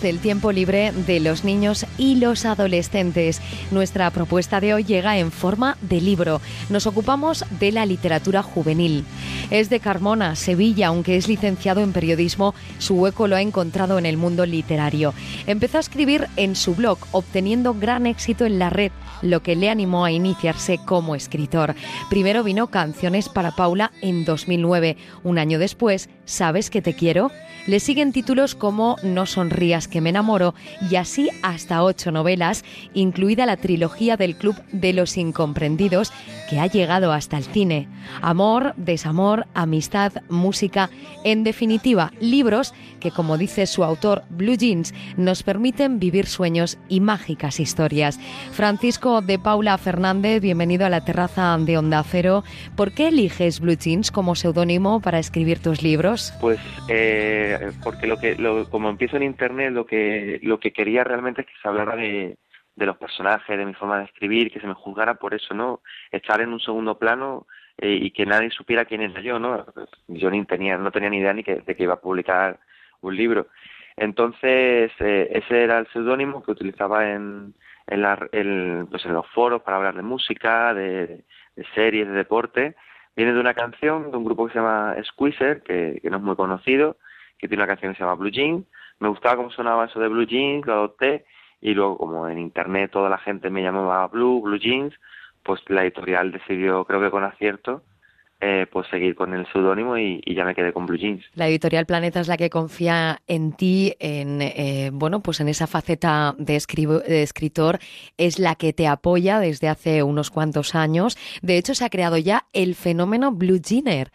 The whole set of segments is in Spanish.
del tiempo libre de los niños y los adolescentes. Nuestra propuesta de hoy llega en forma de libro. Nos ocupamos de la literatura juvenil. Es de Carmona, Sevilla, aunque es licenciado en periodismo, su hueco lo ha encontrado en el mundo literario. Empezó a escribir en su blog, obteniendo gran éxito en la red, lo que le animó a iniciarse como escritor. Primero vino Canciones para Paula en 2009. Un año después, ¿Sabes que te quiero? Le siguen títulos como No sonrías que me enamoro y así hasta ocho novelas, incluida la trilogía del Club de los Incomprendidos, que ha llegado hasta el cine. Amor, desamor, amistad, música, en definitiva, libros que, como dice su autor Blue Jeans, nos permiten vivir sueños y mágicas historias. Francisco de Paula Fernández, bienvenido a la terraza de Onda Cero. ¿Por qué eliges Blue Jeans como seudónimo para escribir tus libros? Pues eh, porque lo que como empiezo en internet lo que lo que quería realmente es que se hablara de, de los personajes de mi forma de escribir que se me juzgara por eso no estar en un segundo plano eh, y que nadie supiera quién era yo no yo ni tenía no tenía ni idea ni que, de que iba a publicar un libro. Entonces eh, ese era el seudónimo que utilizaba en en, la, pues en los foros para hablar de música de, series de deporte. Viene de una canción de un grupo que se llama Squeezer que, que no es muy conocido que tiene una canción que se llama Blue Jeans. Me gustaba cómo sonaba eso de Blue Jeans, lo adopté y luego como en internet toda la gente me llamaba Blue, Blue Jeans, pues la editorial decidió, creo que con acierto, eh, pues seguir con el seudónimo y, ya me quedé con Blue Jeans. La editorial Planeta es la que confía en ti, en eh, bueno, pues en esa faceta de, de, escritor, es la que te apoya desde hace unos cuantos años. De hecho, se ha creado ya el fenómeno Blue Jeaner.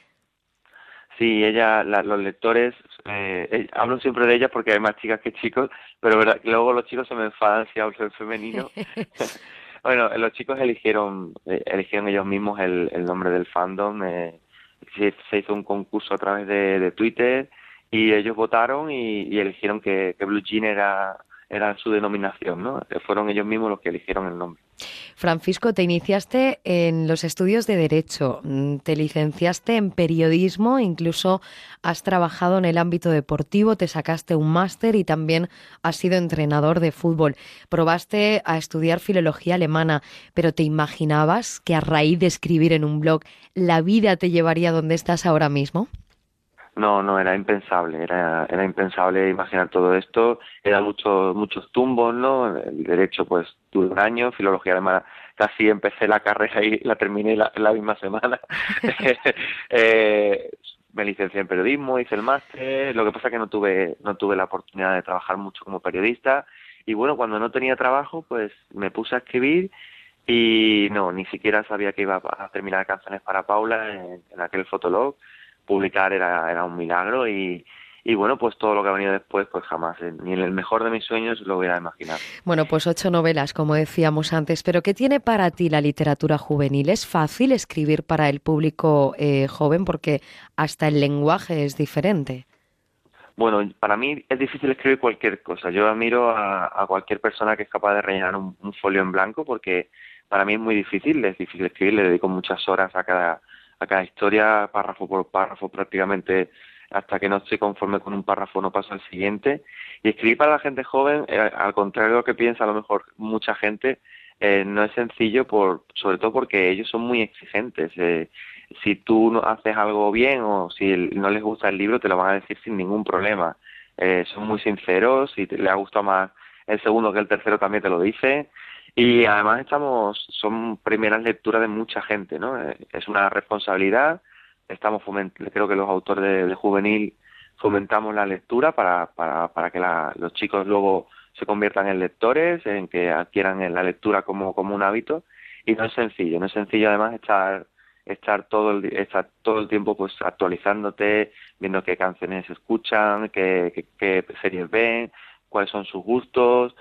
Sí, ella, los lectores, eh, eh, hablo siempre de ella porque hay más chicas que chicos, pero verdad, luego los chicos se me enfadan si hablo en femenino. bueno, los chicos eligieron, eh, eligieron ellos mismos el, el nombre del fandom. Eh, se, se, hizo un concurso a través de, de Twitter y ellos votaron y, y eligieron que, que Blue Jean era era su denominación, ¿no? Fueron ellos mismos los que eligieron el nombre. Francisco, te iniciaste en los estudios de Derecho, mm, te licenciaste en periodismo, incluso has trabajado en el ámbito deportivo, te sacaste un máster y también has sido entrenador de fútbol. Probaste a estudiar filología alemana, pero ¿te imaginabas que a raíz de escribir en un blog la vida te llevaría donde estás ahora mismo? No, no, era impensable, era, era impensable imaginar todo esto, eran muchos, muchos tumbos, ¿no? El derecho, pues, tuve un año, filología alemana, casi empecé la carrera y la terminé la, la misma semana. eh, me licencié en periodismo, hice el máster, lo que pasa que no tuve, no tuve la oportunidad de trabajar mucho como periodista, y bueno, cuando no tenía trabajo, pues me puse a escribir y no, ni siquiera sabía que iba a terminar canciones para Paula en, en aquel fotolog publicar era, era un milagro y, y bueno, pues todo lo que ha venido después, pues jamás, eh, ni en el mejor de mis sueños lo hubiera imaginado. Bueno, pues ocho novelas, como decíamos antes, pero ¿qué tiene para ti la literatura juvenil? ¿Es fácil escribir para el público eh, joven porque hasta el lenguaje es diferente? Bueno, para mí es difícil escribir cualquier cosa. Yo admiro a, a cualquier persona que es capaz de rellenar un, un folio en blanco porque para mí es muy difícil, es difícil escribir, le dedico muchas horas a cada a cada historia, párrafo por párrafo prácticamente, hasta que no estoy conforme con un párrafo no paso al siguiente. Y escribir para la gente joven, eh, al contrario de lo que piensa a lo mejor mucha gente, eh, no es sencillo, por, sobre todo porque ellos son muy exigentes. Eh, si tú no haces algo bien o si no les gusta el libro, te lo van a decir sin ningún problema. Eh, son muy sinceros, si te, les ha gustado más el segundo que el tercero también te lo dice. Y además estamos, son primeras lecturas de mucha gente, ¿no? Eh, es una responsabilidad. Estamos creo que los autores de, juvenil fomentamos la lectura para, para, para que la, los chicos luego se conviertan en lectores, en que adquieran la lectura como, como un hábito. Y no es sencillo, no es sencillo además estar estar todo el estar todo el tiempo pues actualizándote viendo qué canciones escuchan qué, qué, qué series ven cuáles son sus gustos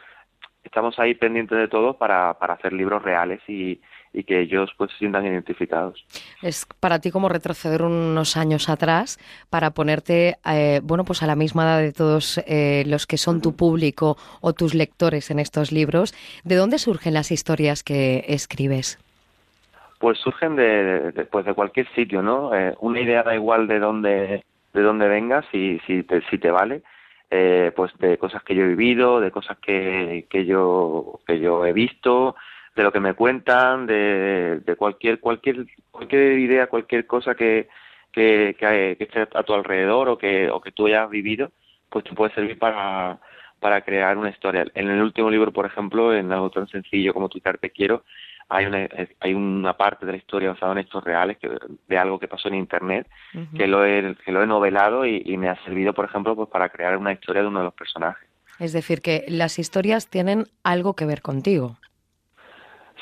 estamos ahí pendientes de todo para, para hacer libros reales y, y que ellos pues se sientan identificados. Es para ti como retroceder unos años atrás para ponerte eh, bueno pues a la misma edad de todos eh, los que son tu público o tus lectores en estos libros. ¿De dónde surgen las historias que escribes? Pues surgen de, de pues de cualquier sitio, ¿no? Eh, una idea da igual de dónde de dónde vengas si si te, si te vale eh, pues de cosas que yo he vivido, de cosas que, que yo que yo he visto, de lo que me cuentan, de, de cualquier cualquier cualquier idea, cualquier cosa que, que, que, esté a tu alrededor o que o que tú hayas vivido, pues te puede servir para para crear una historia. En el último libro, por ejemplo, en algo tan sencillo como Twitter te quiero, hay una, hay una parte de la historia basada en hechos reales que, de algo que pasó en internet que lo he que lo he novelado y, me ha servido por ejemplo pues para crear una historia de uno de los personajes. Es decir que las historias tienen algo que ver contigo.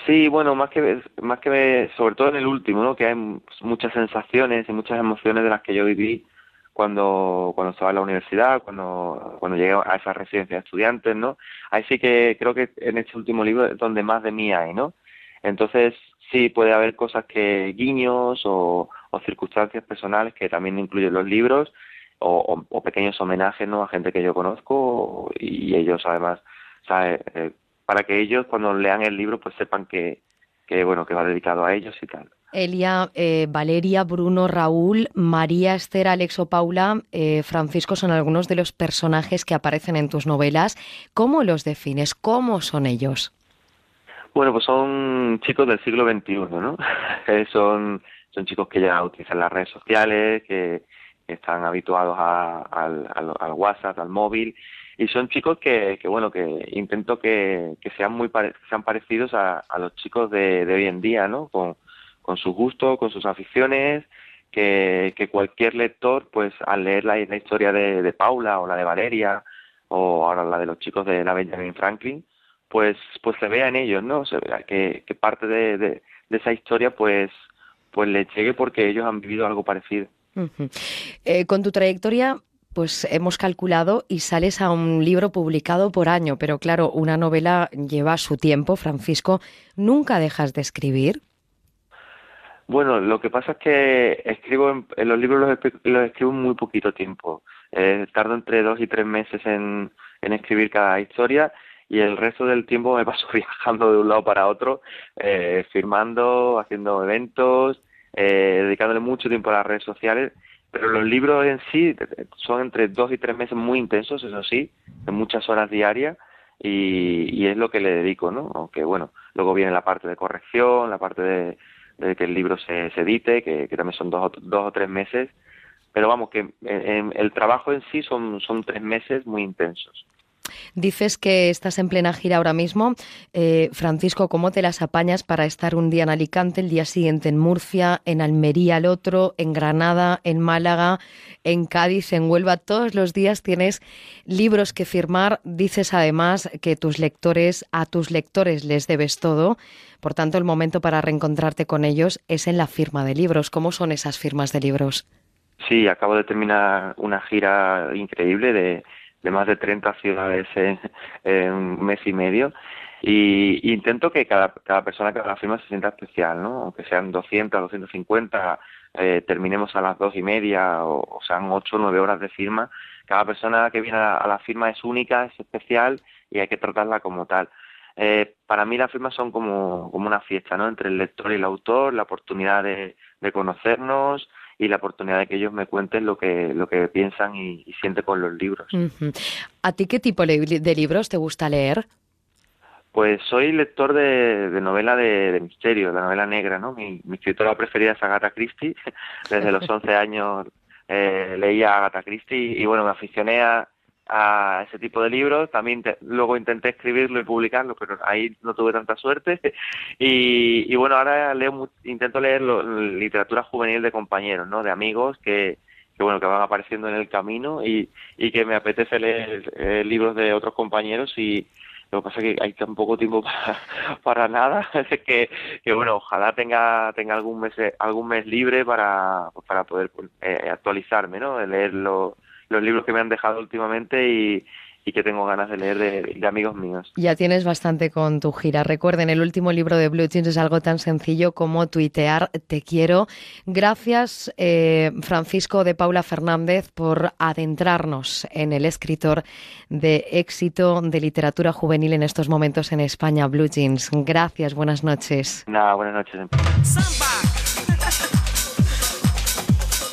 Sí bueno más que más que sobre todo en el último no que hay muchas sensaciones y muchas emociones de las que yo viví cuando cuando estaba en la universidad cuando cuando llegué a esa residencia de estudiantes no ahí sí que creo que en este último libro es donde más de mí hay no entonces, sí puede haber cosas que guiños o, circunstancias personales que también incluyen los libros o, pequeños homenajes ¿no? a gente que yo conozco y ellos además, eh, para que ellos cuando lean el libro pues sepan que, que bueno que va dedicado a ellos y tal. Elia, eh, Valeria, Bruno, Raúl, María, Esther, Alexo, Paula, eh, Francisco son algunos de los personajes que aparecen en tus novelas. ¿Cómo los defines? ¿Cómo son ellos? Bueno, pues son chicos del siglo XXI, ¿no? son, son chicos que ya utilizan las redes sociales, que, están habituados al, al, WhatsApp, al móvil, y son chicos que, que bueno, que intento que, que sean muy sean parecidos a, a los chicos de, de hoy en día, ¿no? Con, con sus gustos, con sus aficiones, que, que cualquier lector, pues al leer la, la historia de, de Paula o la de Valeria, o ahora la de los chicos de la Benjamin Franklin, pues pues se vea en ellos, ¿no? Se vea que, que parte de, de, esa historia pues pues le llegue porque ellos han vivido algo parecido. Eh, con tu trayectoria pues hemos calculado y sales a un libro publicado por año, pero claro, una novela lleva su tiempo, Francisco. ¿Nunca dejas de escribir? Bueno, lo que pasa es que escribo en, los libros los, los, escribo en muy poquito tiempo. Eh, tardo entre dos y tres meses en, en escribir cada historia y el resto del tiempo me paso viajando de un lado para otro, eh, firmando, haciendo eventos, eh, dedicándole mucho tiempo a las redes sociales. Pero los libros en sí son entre dos y tres meses muy intensos, eso sí, en muchas horas diarias, y, es lo que le dedico, ¿no? Aunque bueno, luego viene la parte de corrección, la parte de, que el libro se, edite, que, también son dos, dos o tres meses, pero vamos, que el trabajo en sí son, son tres meses muy intensos. Dices que estás en plena gira ahora mismo. Eh, Francisco, ¿cómo te las apañas para estar un día en Alicante, el día siguiente en Murcia, en Almería el otro, en Granada, en Málaga, en Cádiz, en Huelva? Todos los días tienes libros que firmar. Dices además que tus lectores, a tus lectores les debes todo. Por tanto, el momento para reencontrarte con ellos es en la firma de libros. ¿Cómo son esas firmas de libros? Sí, acabo de terminar una gira increíble de de más de 30 ciudades en, un mes y medio y, intento que cada, cada persona que la firma se sienta especial, ¿no? Aunque sean 200, 250, eh, terminemos a las dos y media o, sean ocho o nueve horas de firma, cada persona que viene a, la firma es única, es especial y hay que tratarla como tal. Eh, para mí las firmas son como, como una fiesta, ¿no? Entre el lector y el autor, la oportunidad de, de conocernos, y la oportunidad de que ellos me cuenten lo que, lo que piensan y, sienten con los libros. ¿A ti qué tipo de libros te gusta leer? Pues soy lector de, novela de, misterio, de novela negra, ¿no? Mi, escritora preferida es Agatha Christie. Desde los 11 años eh, leía Agatha Christie y, bueno, me aficioné a, a ese tipo de libros. También luego intenté escribirlo y publicarlo, pero ahí no tuve tanta suerte. y, y, bueno, ahora leo intento leer literatura juvenil de compañeros, ¿no? De amigos que, que bueno que van apareciendo en el camino y, y que me apetece leer eh, libros de otros compañeros y lo que pasa es que hay tan poco tiempo para, para nada que, que bueno ojalá tenga tenga algún mes algún mes libre para para poder eh, actualizarme no de leerlo los libros que me han dejado últimamente y, que tengo ganas de leer de, amigos míos. Ya tienes bastante con tu gira. Recuerden, el último libro de Blue Jeans es algo tan sencillo como tuitear te quiero. Gracias, eh, Francisco de Paula Fernández, por adentrarnos en el escritor de éxito de literatura juvenil en estos momentos en España, Blue Jeans. Gracias, buenas noches. Nada, buenas noches.